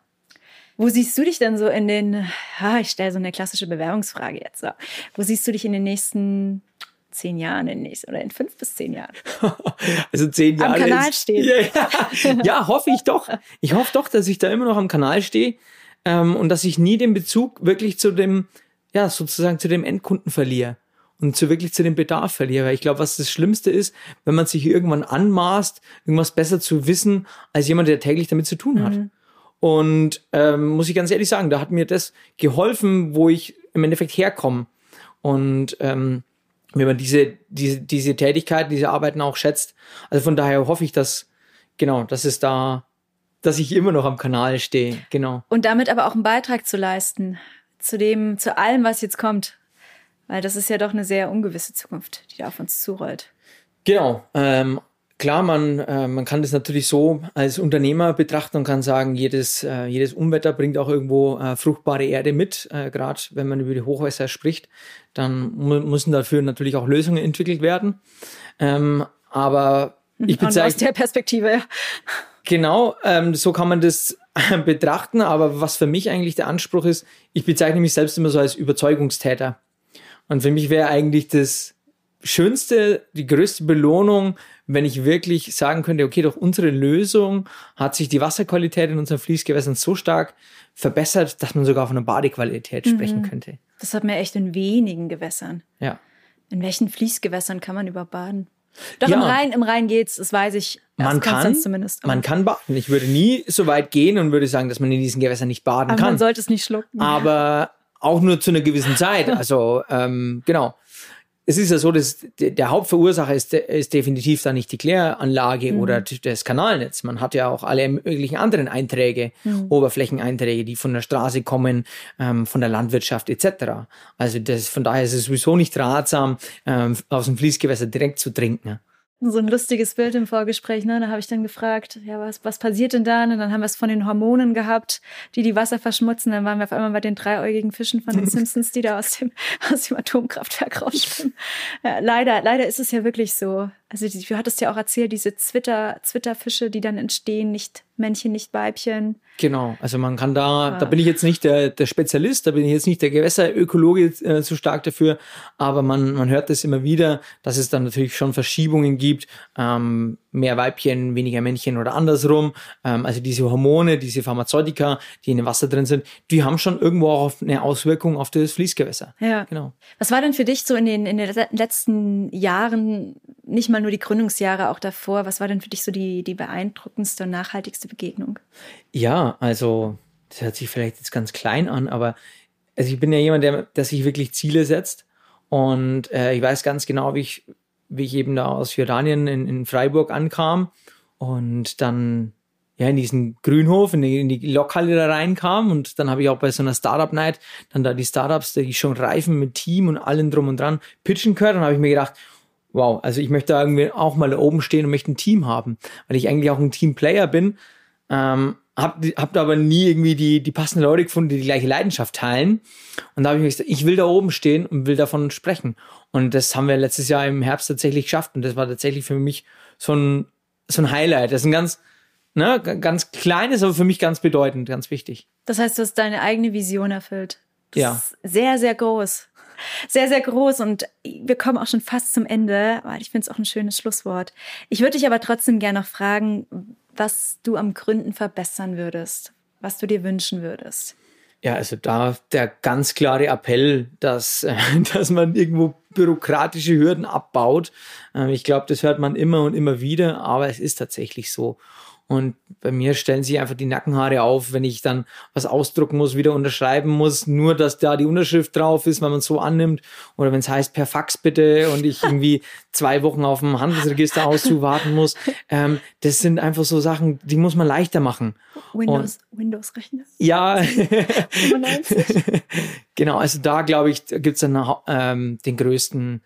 Wo siehst du dich denn so in den, ah, ich stelle so eine klassische Bewerbungsfrage jetzt. So. Wo siehst du dich in den nächsten zehn Jahren in nächsten, oder in fünf bis zehn Jahren. [laughs] Also zehn Jahre. Am Kanal stehen. [laughs] Ja, ja. ja, hoffe ich doch. Ich hoffe doch, dass ich da immer noch am Kanal stehe ähm, und dass ich nie den Bezug wirklich zu dem, ja, sozusagen zu dem Endkunden verliere und zu wirklich zu dem Bedarf verliere. Weil ich glaube, was das Schlimmste ist, wenn man sich irgendwann anmaßt, irgendwas besser zu wissen, als jemand, der täglich damit zu tun hat. Mhm. Und ähm, muss ich ganz ehrlich sagen, da hat mir das geholfen, wo ich im Endeffekt herkomme. Und ähm, wenn man diese, diese, diese Tätigkeiten, diese Arbeiten auch schätzt. Also von daher hoffe ich, dass, genau, dass es da, dass ich immer noch am Kanal stehe, genau. Und damit aber auch einen Beitrag zu leisten zu dem, zu allem, was jetzt kommt. Weil das ist ja doch eine sehr ungewisse Zukunft, die da auf uns zurollt. Genau. Ähm, klar, man, äh, man kann das natürlich so als Unternehmer betrachten und kann sagen, jedes, äh, jedes Unwetter bringt auch irgendwo äh, fruchtbare Erde mit. Äh, Gerade wenn man über die Hochwässer spricht, dann mu müssen dafür natürlich auch Lösungen entwickelt werden. Ähm, aber ich bezeichne, aus der Perspektive, ja. Genau, ähm, so kann man das betrachten. Aber was für mich eigentlich der Anspruch ist, ich bezeichne mich selbst immer so als Überzeugungstäter. Und für mich wäre eigentlich das Schönste, die größte Belohnung, wenn ich wirklich sagen könnte, okay, durch unsere Lösung hat sich die Wasserqualität in unseren Fließgewässern so stark verbessert, dass man sogar von einer Badequalität mhm. sprechen könnte. Das hat man echt in wenigen Gewässern. Ja. In welchen Fließgewässern kann man überhaupt baden? Doch ja. im Rhein, im Rhein geht's, das weiß ich. Man kann, zumindest. man kann baden. Ich würde nie so weit gehen und würde sagen, dass man in diesen Gewässern nicht baden Aber kann. Man sollte es nicht schlucken. Aber auch nur zu einer gewissen Zeit. [laughs] Also ähm, genau es ist ja so, dass der Hauptverursacher ist, ist definitiv da nicht die Kläranlage mhm. oder das Kanalnetz. Man hat ja auch alle möglichen anderen Einträge, mhm. Oberflächeneinträge, die von der Straße kommen, ähm, von der Landwirtschaft etc. Also das, von daher ist es sowieso nicht ratsam, ähm, aus dem Fließgewässer direkt zu trinken. So ein lustiges Bild im Vorgespräch. Ne? Da habe ich dann gefragt, ja, was, was passiert denn dann? Und dann haben wir es von den Hormonen gehabt, die die Wasser verschmutzen. Dann waren wir auf einmal bei den dreiäugigen Fischen von den [laughs] Simpsons, die da aus dem, aus dem Atomkraftwerk rausschwimmen. Ja, leider, leider ist es ja wirklich so. Also du hattest ja auch erzählt, diese Zwitter, Zwitterfische, die dann entstehen, nicht Männchen, nicht Weibchen. Genau, also man kann da, da bin ich jetzt nicht der, der Spezialist, da bin ich jetzt nicht der Gewässerökologe äh, zu stark dafür, aber man, man hört das immer wieder, dass es dann natürlich schon Verschiebungen gibt, ähm, mehr Weibchen, weniger Männchen oder andersrum. Ähm, also diese Hormone, diese Pharmazeutika, die in dem Wasser drin sind, die haben schon irgendwo auch eine Auswirkung auf das Fließgewässer. Ja. Genau. Was war denn für dich so in den, in den letzten Jahren, nicht mal nur die Gründungsjahre, auch davor, was war denn für dich so die, die beeindruckendste und nachhaltigste Begegnung? Ja, also das hört sich vielleicht jetzt ganz klein an, aber also ich bin ja jemand, der, der sich wirklich Ziele setzt. Und äh, ich weiß ganz genau, wie ich wie ich eben da aus Jordanien in, in Freiburg ankam und dann ja in diesen Grünhof, in die, in die Lokhalle da reinkam und dann habe ich auch bei so einer Startup Night dann da die Startups, die schon reifen mit Team und allem drum und dran pitchen gehört und habe ich mir gedacht, wow, also ich möchte da irgendwie auch mal da oben stehen und möchte ein Team haben, weil ich eigentlich auch ein Teamplayer bin, ähm, hab, hab aber nie irgendwie die, die passenden Leute gefunden, die die gleiche Leidenschaft teilen. Und da habe ich mir gesagt, ich will da oben stehen und will davon sprechen. Und das haben wir letztes Jahr im Herbst tatsächlich geschafft. Und das war tatsächlich für mich so ein, so ein Highlight. Das ist ein ganz, ne, ganz kleines, aber für mich ganz bedeutend, ganz wichtig. Das heißt, du hast deine eigene Vision erfüllt. Das ja. Ist sehr, sehr groß. Sehr, sehr groß und wir kommen auch schon fast zum Ende, weil ich finde es auch ein schönes Schlusswort. Ich würde dich aber trotzdem gerne noch fragen, was du am Gründen verbessern würdest, was du dir wünschen würdest. Ja, also da der ganz klare Appell, dass, [laughs] dass man irgendwo bürokratische Hürden abbaut. Äh, ich glaube, das hört man immer und immer wieder, aber es ist tatsächlich so. Und bei mir stellen sich einfach die Nackenhaare auf, wenn ich dann was ausdrucken muss, wieder unterschreiben muss, nur dass da die Unterschrift drauf ist, wenn man es so annimmt. Oder wenn es heißt per Fax bitte und ich irgendwie [laughs] zwei Wochen auf dem Handelsregister auszuwarten muss. Ähm, das sind einfach so Sachen, die muss man leichter machen. Windows, Windows Rechner. Ja. [laughs] genau, also da glaube ich, gibt es dann ähm, den größten,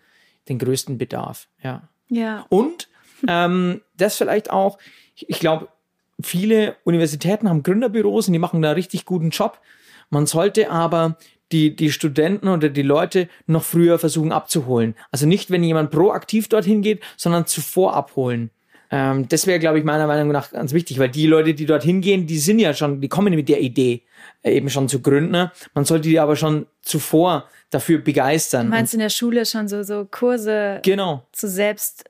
den größten Bedarf. Ja. Ja. Und ähm, das vielleicht auch, ich glaube, viele Universitäten haben Gründerbüros und die machen da richtig guten Job. Man sollte aber die, die Studenten oder die Leute noch früher versuchen abzuholen. Also nicht, wenn jemand proaktiv dorthin geht, sondern zuvor abholen. Ähm, das wäre, glaube ich, meiner Meinung nach ganz wichtig, weil die Leute, die dorthin gehen, die sind ja schon, die kommen mit der Idee äh, eben schon zu gründen. Man sollte die aber schon zuvor dafür begeistern. Du meinst in der Schule schon so, so Kurse genau. zu selbst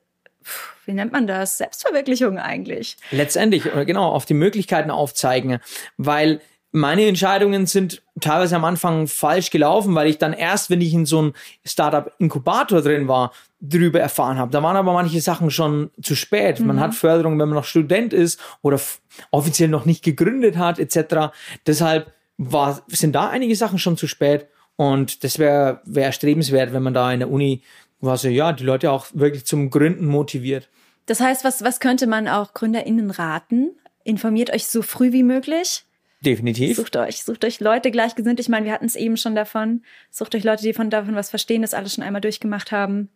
wie nennt man das? Selbstverwirklichung eigentlich. Letztendlich, genau, auf die Möglichkeiten aufzeigen, weil meine Entscheidungen sind teilweise am Anfang falsch gelaufen, weil ich dann erst, wenn ich in so einem Startup-Inkubator drin war, drüber erfahren habe. Da waren aber manche Sachen schon zu spät. Mhm. Man hat Förderung, wenn man noch Student ist oder offiziell noch nicht gegründet hat, etc. Deshalb war, sind da einige Sachen schon zu spät. Und das wäre wär strebenswert, wenn man da in der Uni quasi, ja, die Leute auch wirklich zum Gründen motiviert. Das heißt, was, was könnte man auch GründerInnen raten? Informiert euch so früh wie möglich. Definitiv. Sucht euch, sucht euch Leute gleichgesinnt. Ich meine, wir hatten es eben schon davon. Sucht euch Leute, die von davon was verstehen, das alles schon einmal durchgemacht haben.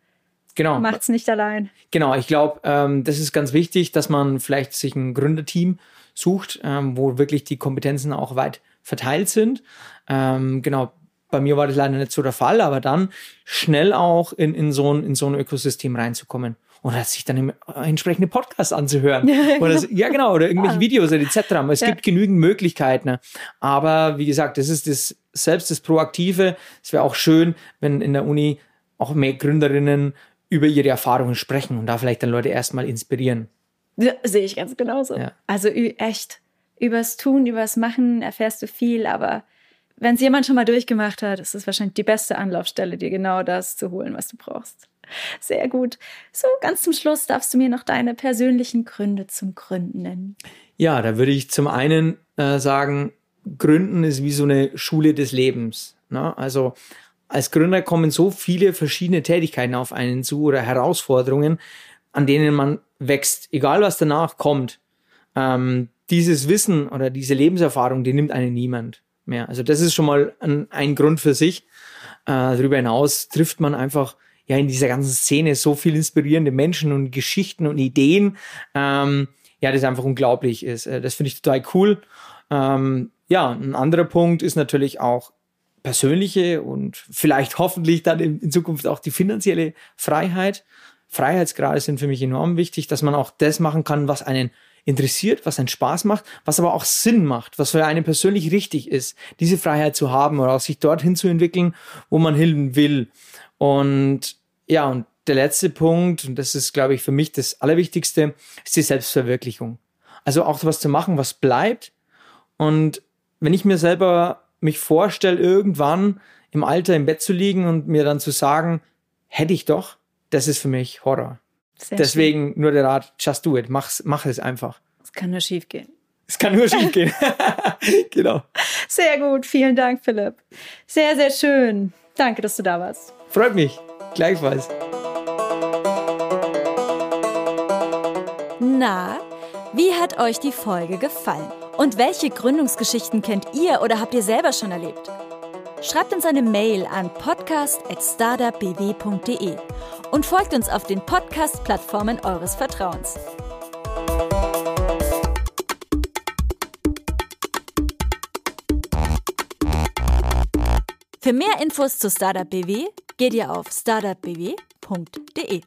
Genau. Macht's nicht allein. Genau, ich glaube, ähm, das ist ganz wichtig, dass man vielleicht sich ein Gründerteam sucht, ähm, wo wirklich die Kompetenzen auch weit verteilt sind. Ähm, genau, bei mir war das leider nicht so der Fall, aber dann schnell auch in, in, so, ein, in so ein Ökosystem reinzukommen oder sich dann äh, entsprechende Podcasts anzuhören. [laughs] oder so, ja, genau, oder irgendwelche ja. Videos etc. Es ja. gibt genügend Möglichkeiten. Aber wie gesagt, das ist das selbst das Proaktive. Es wäre auch schön, wenn in der Uni auch mehr Gründerinnen über ihre Erfahrungen sprechen und da vielleicht dann Leute erstmal inspirieren. Ja, sehe ich ganz genauso. Ja. Also echt, übers Tun, übers Machen erfährst du viel, aber wenn es jemand schon mal durchgemacht hat, ist es wahrscheinlich die beste Anlaufstelle, dir genau das zu holen, was du brauchst. Sehr gut. So, ganz zum Schluss darfst du mir noch deine persönlichen Gründe zum Gründen nennen. Ja, da würde ich zum einen äh, sagen, Gründen ist wie so eine Schule des Lebens. Ne? Also als Gründer kommen so viele verschiedene Tätigkeiten auf einen zu oder Herausforderungen, an denen man wächst, egal was danach kommt. Ähm, dieses Wissen oder diese Lebenserfahrung, die nimmt einen niemand mehr. Also das ist schon mal ein, ein Grund für sich. Äh, darüber hinaus trifft man einfach ja in dieser ganzen Szene so viel inspirierende Menschen und Geschichten und Ideen. Ähm, ja, das einfach unglaublich ist. Äh, das finde ich total cool. Ähm, ja, ein anderer Punkt ist natürlich auch persönliche und vielleicht hoffentlich dann in, in Zukunft auch die finanzielle Freiheit. Freiheitsgrade sind für mich enorm wichtig, dass man auch das machen kann, was einen interessiert, was einen Spaß macht, was aber auch Sinn macht, was für einen persönlich richtig ist, diese Freiheit zu haben oder auch sich dorthin zu entwickeln, wo man hin will. Und ja, und der letzte Punkt, und das ist, glaube ich, für mich das Allerwichtigste, ist die Selbstverwirklichung. Also auch was zu machen, was bleibt. Und wenn ich mir selber mich vorstelle, irgendwann im Alter im Bett zu liegen und mir dann zu sagen, hätte ich doch, das ist für mich Horror. Sehr Deswegen schön. nur der Rat, just do it, mach's, mach es einfach. Es kann nur schief gehen. Es kann nur schief gehen. [laughs] [laughs] genau. Sehr gut, vielen Dank, Philipp. Sehr, sehr schön. Danke, dass du da warst. Freut mich. Gleichfalls. Na, wie hat euch die Folge gefallen? Und welche Gründungsgeschichten kennt ihr oder habt ihr selber schon erlebt? Schreibt uns eine Mail an podcast.startupbw.de und folgt uns auf den Podcast-Plattformen eures Vertrauens. Für mehr Infos zu Startup BW geht ihr auf startupbw.de.